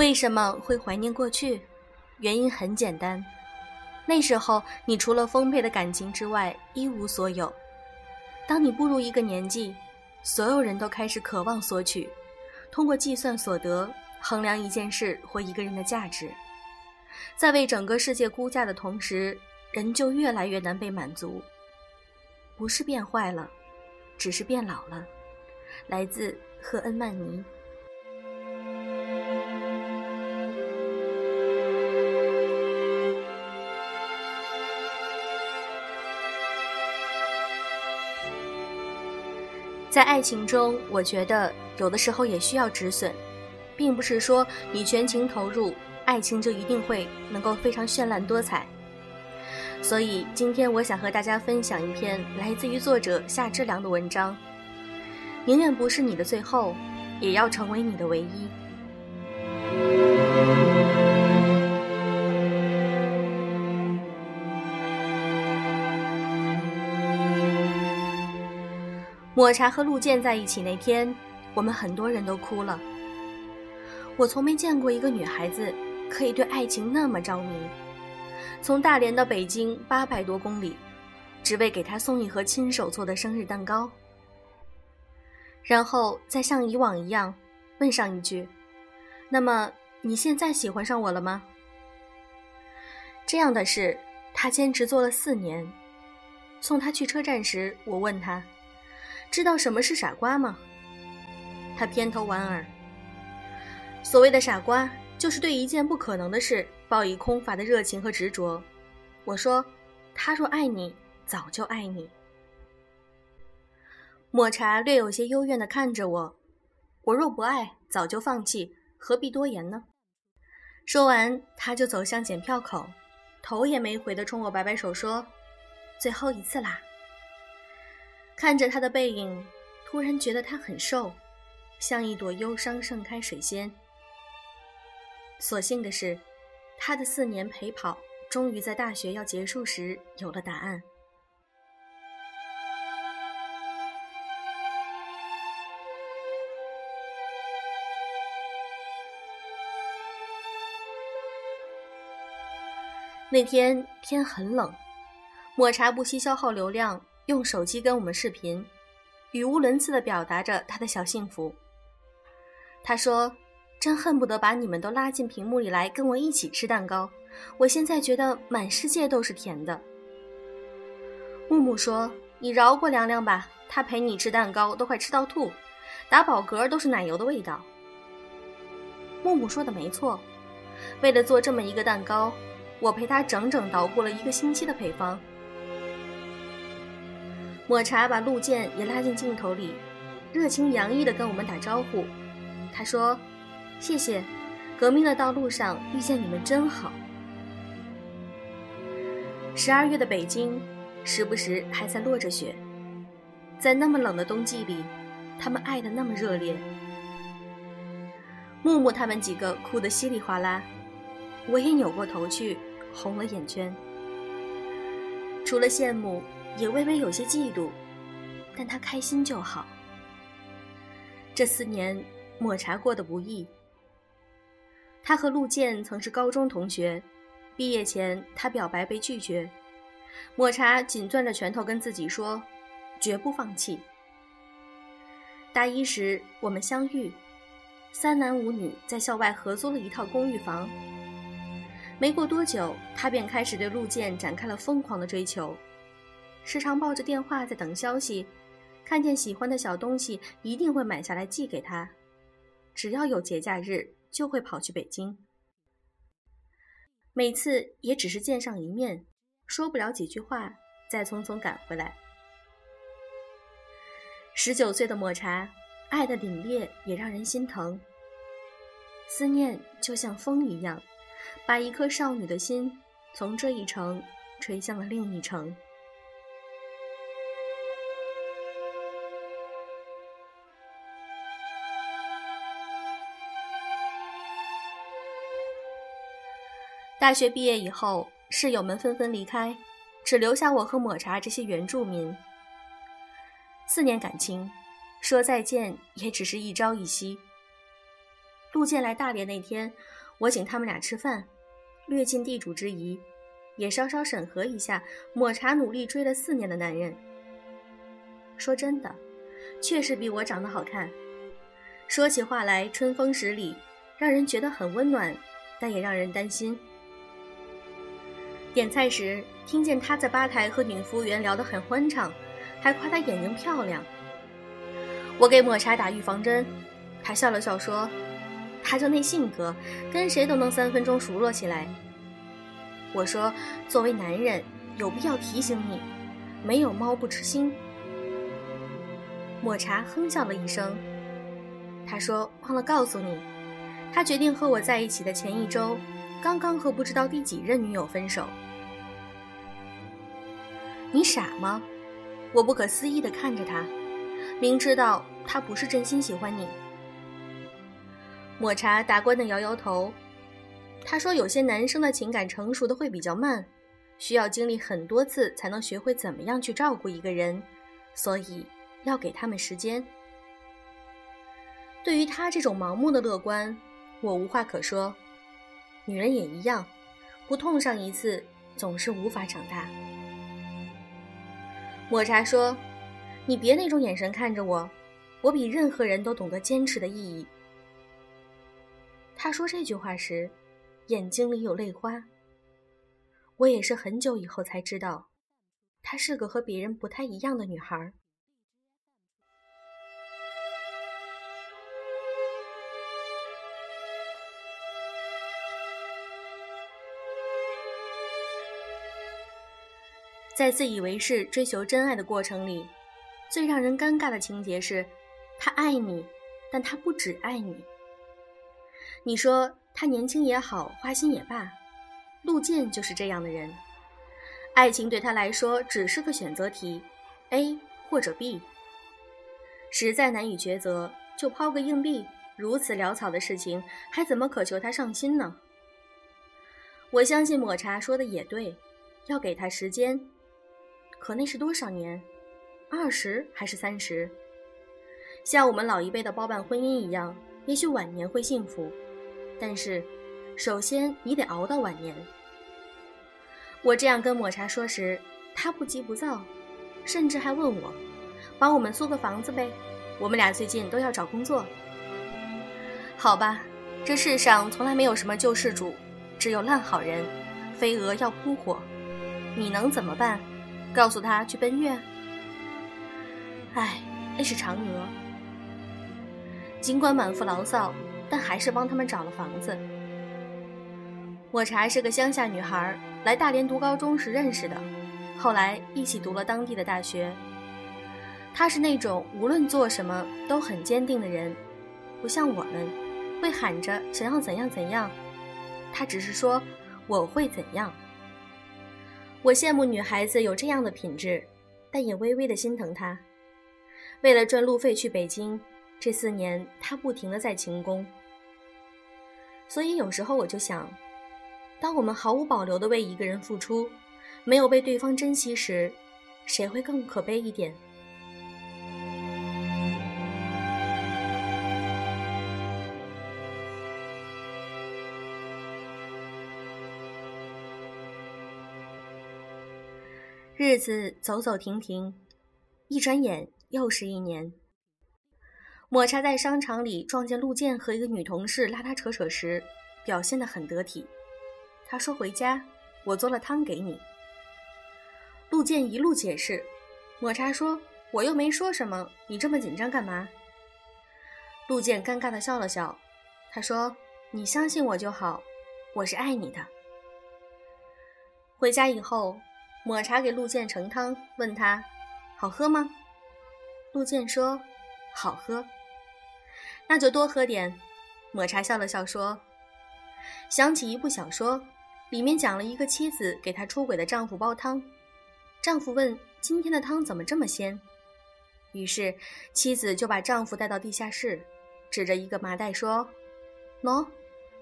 为什么会怀念过去？原因很简单，那时候你除了丰沛的感情之外一无所有。当你步入一个年纪，所有人都开始渴望索取，通过计算所得衡量一件事或一个人的价值，在为整个世界估价的同时，人就越来越难被满足。不是变坏了，只是变老了。来自赫恩曼尼。在爱情中，我觉得有的时候也需要止损，并不是说你全情投入，爱情就一定会能够非常绚烂多彩。所以今天我想和大家分享一篇来自于作者夏之良的文章：宁愿不是你的最后，也要成为你的唯一。抹茶和陆健在一起那天，我们很多人都哭了。我从没见过一个女孩子可以对爱情那么着迷，从大连到北京八百多公里，只为给他送一盒亲手做的生日蛋糕，然后再像以往一样问上一句：“那么你现在喜欢上我了吗？”这样的事，他坚持做了四年。送他去车站时，我问他。知道什么是傻瓜吗？他偏头莞尔。所谓的傻瓜，就是对一件不可能的事抱以空乏的热情和执着。我说：“他若爱你，早就爱你。”抹茶略有些幽怨地看着我。我若不爱，早就放弃，何必多言呢？说完，他就走向检票口，头也没回地冲我摆摆手说：“最后一次啦。”看着他的背影，突然觉得他很瘦，像一朵忧伤盛开水仙。所幸的是，他的四年陪跑终于在大学要结束时有了答案。那天天很冷，抹茶不惜消耗流量。用手机跟我们视频，语无伦次地表达着他的小幸福。他说：“真恨不得把你们都拉进屏幕里来跟我一起吃蛋糕。我现在觉得满世界都是甜的。”木木说：“你饶过凉凉吧，他陪你吃蛋糕都快吃到吐，打饱嗝都是奶油的味道。”木木说的没错，为了做这么一个蛋糕，我陪他整整捣鼓了一个星期的配方。抹茶把陆健也拉进镜头里，热情洋溢地跟我们打招呼。他说：“谢谢，革命的道路上遇见你们真好。”十二月的北京，时不时还在落着雪，在那么冷的冬季里，他们爱得那么热烈。木木他们几个哭得稀里哗啦，我也扭过头去，红了眼圈。除了羡慕。也微微有些嫉妒，但他开心就好。这四年，抹茶过得不易。他和陆健曾是高中同学，毕业前他表白被拒绝，抹茶紧攥着拳头跟自己说，绝不放弃。大一时我们相遇，三男五女在校外合租了一套公寓房。没过多久，他便开始对陆健展开了疯狂的追求。时常抱着电话在等消息，看见喜欢的小东西一定会买下来寄给他。只要有节假日，就会跑去北京。每次也只是见上一面，说不了几句话，再匆匆赶回来。十九岁的抹茶，爱的凛冽也让人心疼。思念就像风一样，把一颗少女的心从这一程吹向了另一程。大学毕业以后，室友们纷纷离开，只留下我和抹茶这些原住民。四年感情，说再见也只是一朝一夕。陆建来大连那天，我请他们俩吃饭，略尽地主之谊，也稍稍审核一下抹茶努力追了四年的男人。说真的，确实比我长得好看。说起话来春风十里，让人觉得很温暖，但也让人担心。点菜时，听见他在吧台和女服务员聊得很欢畅，还夸她眼睛漂亮。我给抹茶打预防针，他笑了笑说：“他就那性格，跟谁都能三分钟熟络起来。”我说：“作为男人，有必要提醒你，没有猫不吃腥。”抹茶哼笑了一声，他说：“忘了告诉你，他决定和我在一起的前一周。”刚刚和不知道第几任女友分手，你傻吗？我不可思议地看着他，明知道他不是真心喜欢你。抹茶达观的摇摇头，他说：“有些男生的情感成熟的会比较慢，需要经历很多次才能学会怎么样去照顾一个人，所以要给他们时间。”对于他这种盲目的乐观，我无话可说。女人也一样，不痛上一次，总是无法长大。抹茶说：“你别那种眼神看着我，我比任何人都懂得坚持的意义。”他说这句话时，眼睛里有泪花。我也是很久以后才知道，她是个和别人不太一样的女孩。在自以为是追求真爱的过程里，最让人尴尬的情节是，他爱你，但他不只爱你。你说他年轻也好，花心也罢，陆健就是这样的人。爱情对他来说只是个选择题，A 或者 B。实在难以抉择，就抛个硬币。如此潦草的事情，还怎么渴求他上心呢？我相信抹茶说的也对，要给他时间。可那是多少年？二十还是三十？像我们老一辈的包办婚姻一样，也许晚年会幸福，但是，首先你得熬到晚年。我这样跟抹茶说时，他不急不躁，甚至还问我：“帮我们租个房子呗？我们俩最近都要找工作。”好吧，这世上从来没有什么救世主，只有烂好人。飞蛾要扑火，你能怎么办？告诉他去奔月。唉，那是嫦娥。尽管满腹牢骚，但还是帮他们找了房子。抹茶是个乡下女孩，来大连读高中时认识的，后来一起读了当地的大学。她是那种无论做什么都很坚定的人，不像我们，会喊着想要怎样怎样。她只是说我会怎样。我羡慕女孩子有这样的品质，但也微微的心疼她。为了赚路费去北京，这四年她不停的在勤工。所以有时候我就想，当我们毫无保留的为一个人付出，没有被对方珍惜时，谁会更可悲一点？日子走走停停，一转眼又是一年。抹茶在商场里撞见陆健和一个女同事拉拉扯扯时，表现得很得体。他说：“回家，我做了汤给你。”陆健一路解释。抹茶说：“我又没说什么，你这么紧张干嘛？”陆健尴尬地笑了笑。他说：“你相信我就好，我是爱你的。”回家以后。抹茶给陆健盛汤，问他：“好喝吗？”陆健说：“好喝。”那就多喝点。抹茶笑了笑说：“想起一部小说，里面讲了一个妻子给她出轨的丈夫煲汤，丈夫问：‘今天的汤怎么这么鲜？’于是妻子就把丈夫带到地下室，指着一个麻袋说：‘喏，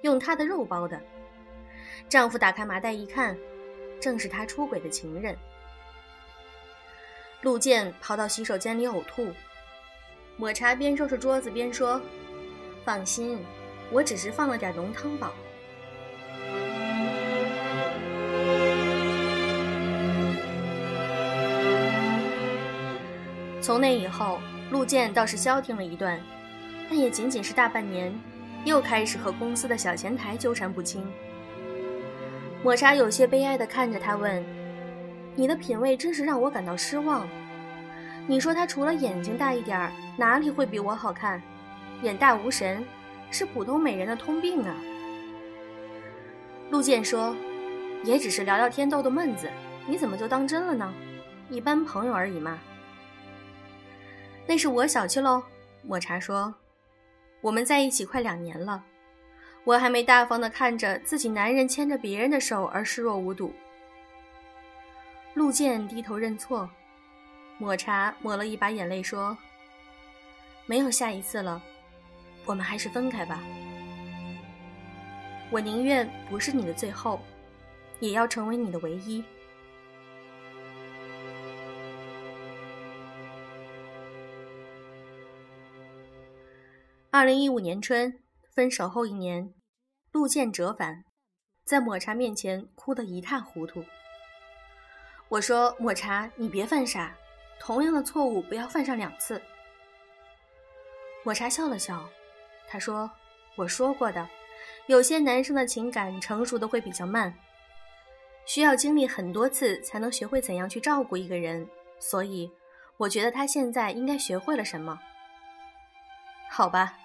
用他的肉煲的。’丈夫打开麻袋一看。”正是他出轨的情人。陆健跑到洗手间里呕吐，抹茶边收拾桌子边说：“放心，我只是放了点浓汤宝。从那以后，陆健倒是消停了一段，但也仅仅是大半年，又开始和公司的小前台纠缠不清。抹茶有些悲哀地看着他问：“你的品味真是让我感到失望。你说他除了眼睛大一点儿，哪里会比我好看？眼大无神，是普通美人的通病啊。”陆健说：“也只是聊聊天，逗逗闷子，你怎么就当真了呢？一般朋友而已嘛。”那是我小气喽，抹茶说：“我们在一起快两年了，我还没大方的看着自己男人牵着别人的手而视若无睹。”陆健低头认错，抹茶抹了一把眼泪说：“没有下一次了，我们还是分开吧。我宁愿不是你的最后，也要成为你的唯一。”二零一五年春，分手后一年，陆健折返，在抹茶面前哭得一塌糊涂。我说：“抹茶，你别犯傻，同样的错误不要犯上两次。”抹茶笑了笑，他说：“我说过的，有些男生的情感成熟的会比较慢，需要经历很多次才能学会怎样去照顾一个人，所以我觉得他现在应该学会了什么。好吧。”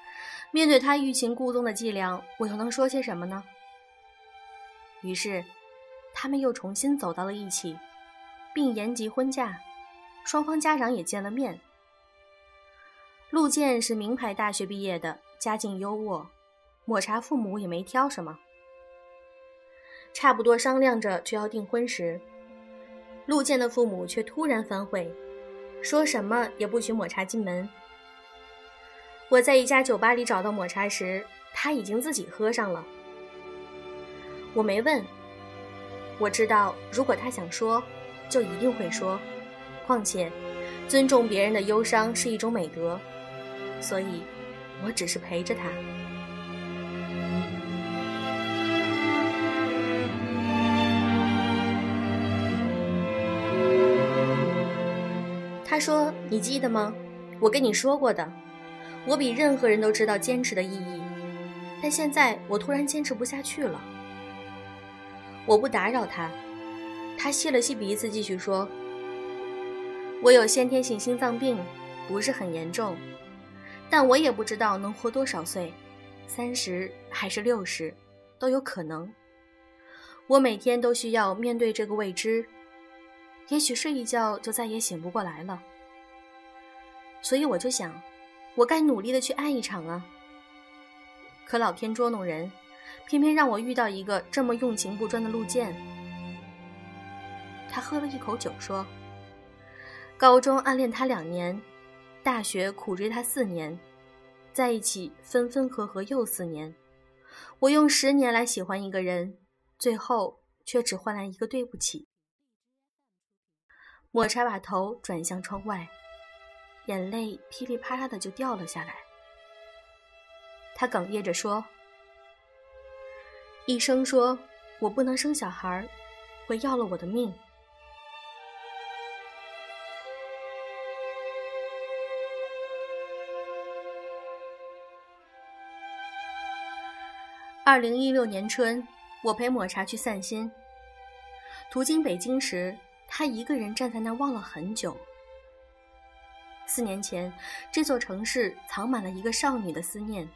面对他欲擒故纵的伎俩，我又能说些什么呢？于是，他们又重新走到了一起，并延及婚嫁，双方家长也见了面。陆健是名牌大学毕业的，家境优渥，抹茶父母也没挑什么。差不多商量着就要订婚时，陆健的父母却突然反悔，说什么也不许抹茶进门。我在一家酒吧里找到抹茶时，他已经自己喝上了。我没问，我知道如果他想说，就一定会说。况且，尊重别人的忧伤是一种美德，所以，我只是陪着他。他说：“你记得吗？我跟你说过的。”我比任何人都知道坚持的意义，但现在我突然坚持不下去了。我不打扰他，他吸了吸鼻子，继续说：“我有先天性心脏病，不是很严重，但我也不知道能活多少岁，三十还是六十，都有可能。我每天都需要面对这个未知，也许睡一觉就再也醒不过来了。所以我就想。”我该努力的去爱一场啊！可老天捉弄人，偏偏让我遇到一个这么用情不专的陆健。他喝了一口酒说：“高中暗恋他两年，大学苦追他四年，在一起分分合合又四年。我用十年来喜欢一个人，最后却只换来一个对不起。”抹茶把头转向窗外。眼泪噼里啪啦的就掉了下来。他哽咽着说：“医生说我不能生小孩，会要了我的命。”二零一六年春，我陪抹茶去散心。途经北京时，他一个人站在那儿望了很久。四年前，这座城市藏满了一个少女的思念，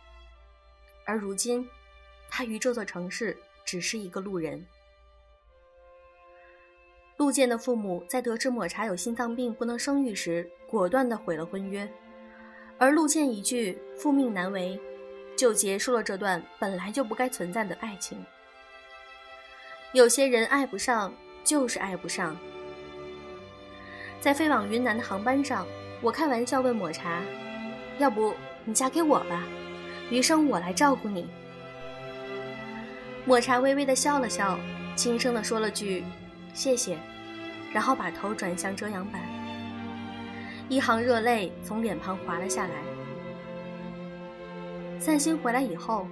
而如今，她与这座城市只是一个路人。陆健的父母在得知抹茶有心脏病不能生育时，果断的毁了婚约，而陆健一句“父命难违”，就结束了这段本来就不该存在的爱情。有些人爱不上，就是爱不上。在飞往云南的航班上。我开玩笑问抹茶：“要不你嫁给我吧，余生我来照顾你。”抹茶微微的笑了笑，轻声的说了句“谢谢”，然后把头转向遮阳板，一行热泪从脸庞滑了下来。散心回来以后，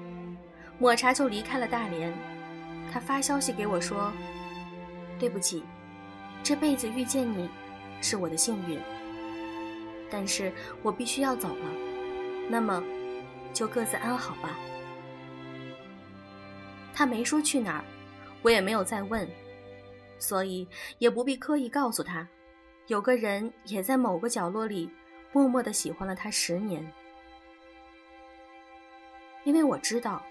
抹茶就离开了大连。他发消息给我说：“对不起，这辈子遇见你，是我的幸运。但是我必须要走了，那么，就各自安好吧。”他没说去哪儿，我也没有再问，所以也不必刻意告诉他，有个人也在某个角落里默默的喜欢了他十年。因为我知道，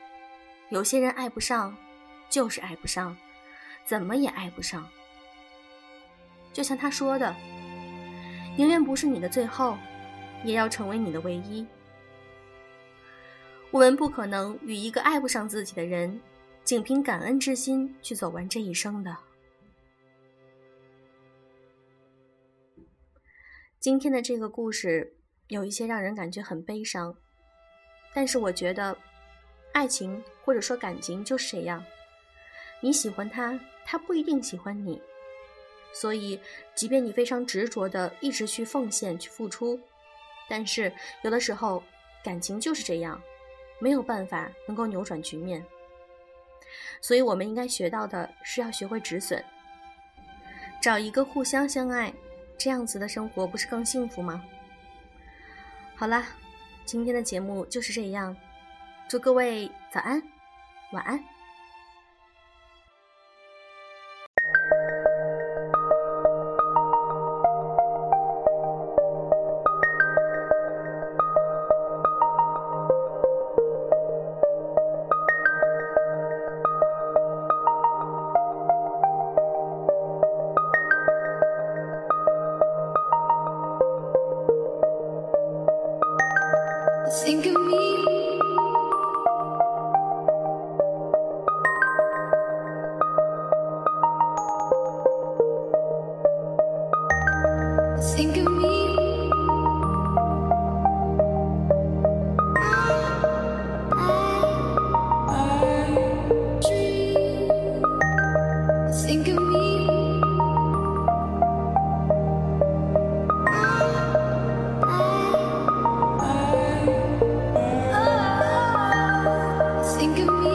有些人爱不上，就是爱不上，怎么也爱不上。就像他说的，宁愿不是你的最后，也要成为你的唯一。我们不可能与一个爱不上自己的人。仅凭感恩之心去走完这一生的。今天的这个故事有一些让人感觉很悲伤，但是我觉得，爱情或者说感情就是这样，你喜欢他，他不一定喜欢你，所以即便你非常执着的一直去奉献去付出，但是有的时候感情就是这样，没有办法能够扭转局面。所以，我们应该学到的是要学会止损，找一个互相相爱，这样子的生活不是更幸福吗？好啦，今天的节目就是这样，祝各位早安，晚安。Think of me give me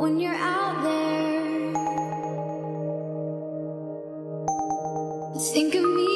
when you're out there. Think of me.